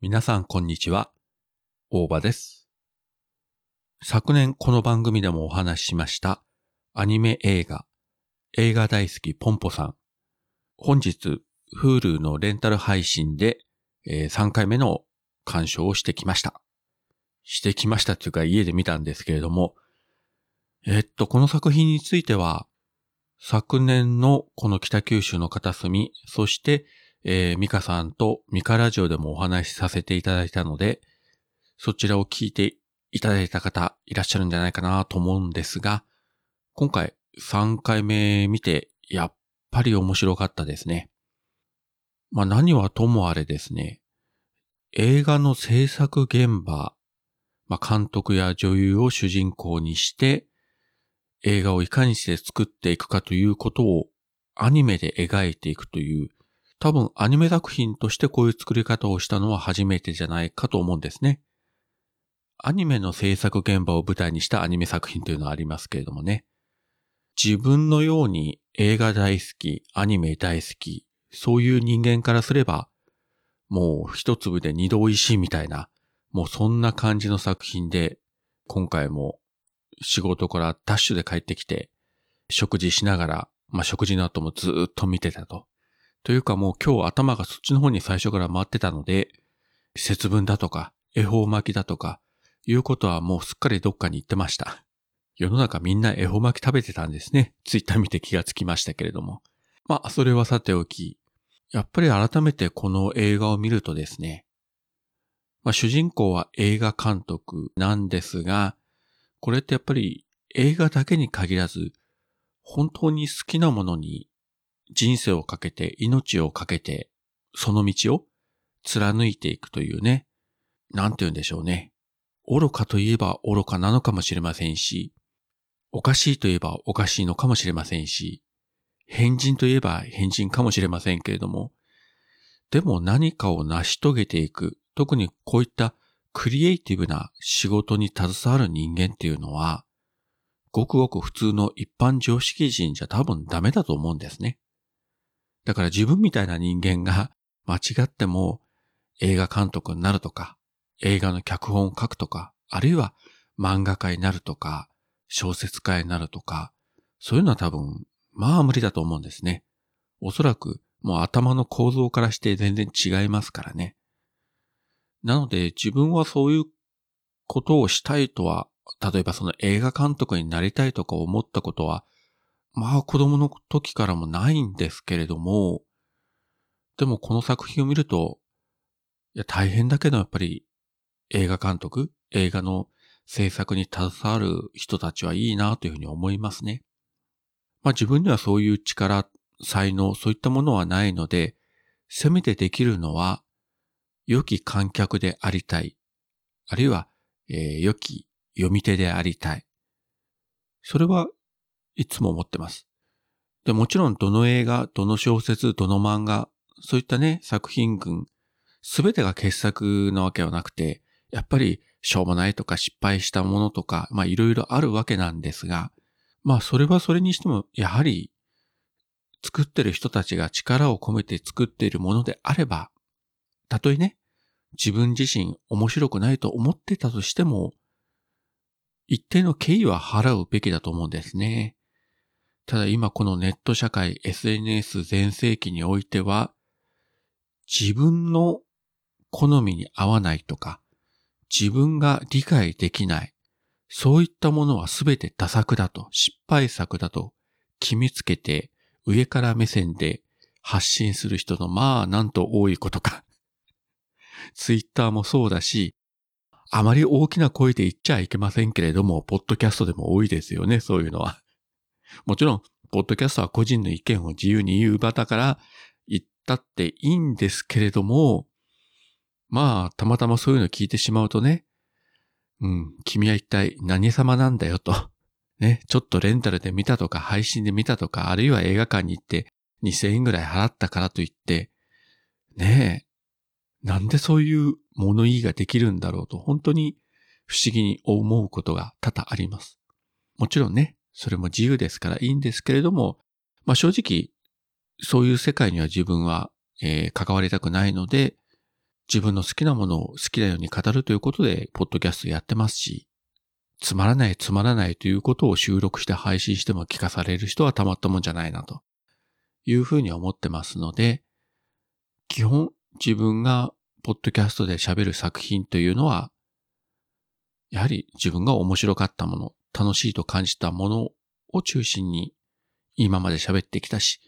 皆さんこんにちは。大場です。昨年この番組でもお話ししましたアニメ映画、映画大好きポンポさん。本日、Hulu のレンタル配信で、えー3回目の鑑賞をしてきました。してきましたというか家で見たんですけれども、えっと、この作品については、昨年のこの北九州の片隅、そして、えー、ミカさんとミカラジオでもお話しさせていただいたので、そちらを聞いていただいた方いらっしゃるんじゃないかなと思うんですが、今回3回目見て、やっぱり面白かったですね。まあ何はともあれですね、映画の制作現場、まあ監督や女優を主人公にして、映画をいかにして作っていくかということをアニメで描いていくという、多分アニメ作品としてこういう作り方をしたのは初めてじゃないかと思うんですね。アニメの制作現場を舞台にしたアニメ作品というのはありますけれどもね。自分のように映画大好き、アニメ大好き、そういう人間からすれば、もう一粒で二度美味しいみたいな、もうそんな感じの作品で、今回も仕事からダッシュで帰ってきて、食事しながら、まあ、食事の後もずっと見てたと。というかもう今日頭がそっちの方に最初から回ってたので、節分だとか、恵方巻きだとか、いうことはもうすっかりどっかに行ってました。世の中みんな恵方巻き食べてたんですね。ツイッター見て気がつきましたけれども。まあ、それはさておき、やっぱり改めてこの映画を見るとですね、まあ、主人公は映画監督なんですが、これってやっぱり映画だけに限らず、本当に好きなものに人生をかけて、命をかけて、その道を貫いていくというね、なんて言うんでしょうね。愚かといえば愚かなのかもしれませんし、おかしいといえばおかしいのかもしれませんし、変人といえば変人かもしれませんけれども、でも何かを成し遂げていく、特にこういったクリエイティブな仕事に携わる人間っていうのは、ごくごく普通の一般常識人じゃ多分ダメだと思うんですね。だから自分みたいな人間が 間違っても映画監督になるとか、映画の脚本を書くとか、あるいは漫画家になるとか、小説家になるとか、そういうのは多分、まあ無理だと思うんですね。おそらくもう頭の構造からして全然違いますからね。なので自分はそういうことをしたいとは、例えばその映画監督になりたいとか思ったことは、まあ子供の時からもないんですけれども、でもこの作品を見ると、いや大変だけどやっぱり映画監督、映画の制作に携わる人たちはいいなというふうに思いますね。まあ自分にはそういう力、才能、そういったものはないので、せめてできるのは、良き観客でありたい。あるいは、えー良き読み手でありたい。それはいつも思ってます。で、もちろんどの映画、どの小説、どの漫画、そういったね、作品群、すべてが傑作なわけはなくて、やっぱりしょうもないとか失敗したものとか、まあいろいろあるわけなんですが、まあそれはそれにしても、やはり作ってる人たちが力を込めて作っているものであれば、たとえね、自分自身面白くないと思ってたとしても、一定の敬意は払うべきだと思うんですね。ただ今このネット社会 SNS 全盛期においては、自分の好みに合わないとか、自分が理解できない、そういったものはすべて打作だと、失敗作だと決めつけて上から目線で発信する人のまあなんと多いことか。ツイッターもそうだし、あまり大きな声で言っちゃいけませんけれども、ポッドキャストでも多いですよね、そういうのは。もちろん、ポッドキャストは個人の意見を自由に言う場だから言ったっていいんですけれども、まあ、たまたまそういうの聞いてしまうとね、うん、君は一体何様なんだよと。ね、ちょっとレンタルで見たとか配信で見たとか、あるいは映画館に行って2000円ぐらい払ったからといって、ねえ、なんでそういう物言いができるんだろうと、本当に不思議に思うことが多々あります。もちろんね、それも自由ですからいいんですけれども、まあ正直、そういう世界には自分は、えー関わりたくないので、自分の好きなものを好きなように語るということで、ポッドキャストやってますし、つまらないつまらないということを収録して配信しても聞かされる人はたまったもんじゃないなというふうに思ってますので、基本自分がポッドキャストで喋る作品というのは、やはり自分が面白かったもの、楽しいと感じたものを中心に今まで喋ってきたし、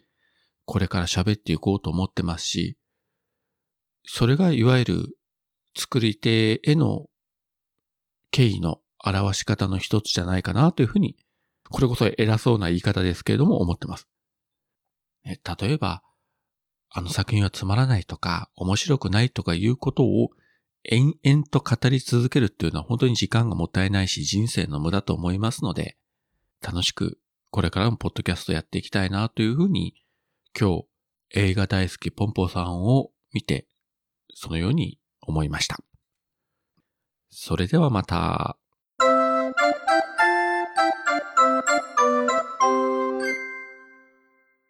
これから喋っていこうと思ってますし、それがいわゆる作り手への敬意の表し方の一つじゃないかなというふうに、これこそ偉そうな言い方ですけれども思ってます。例えば、あの作品はつまらないとか、面白くないとかいうことを延々と語り続けるっていうのは本当に時間がもったいないし人生の無駄と思いますので、楽しくこれからもポッドキャストやっていきたいなというふうに、今日映画大好きポンポさんを見て、そのように思いました。それではまた。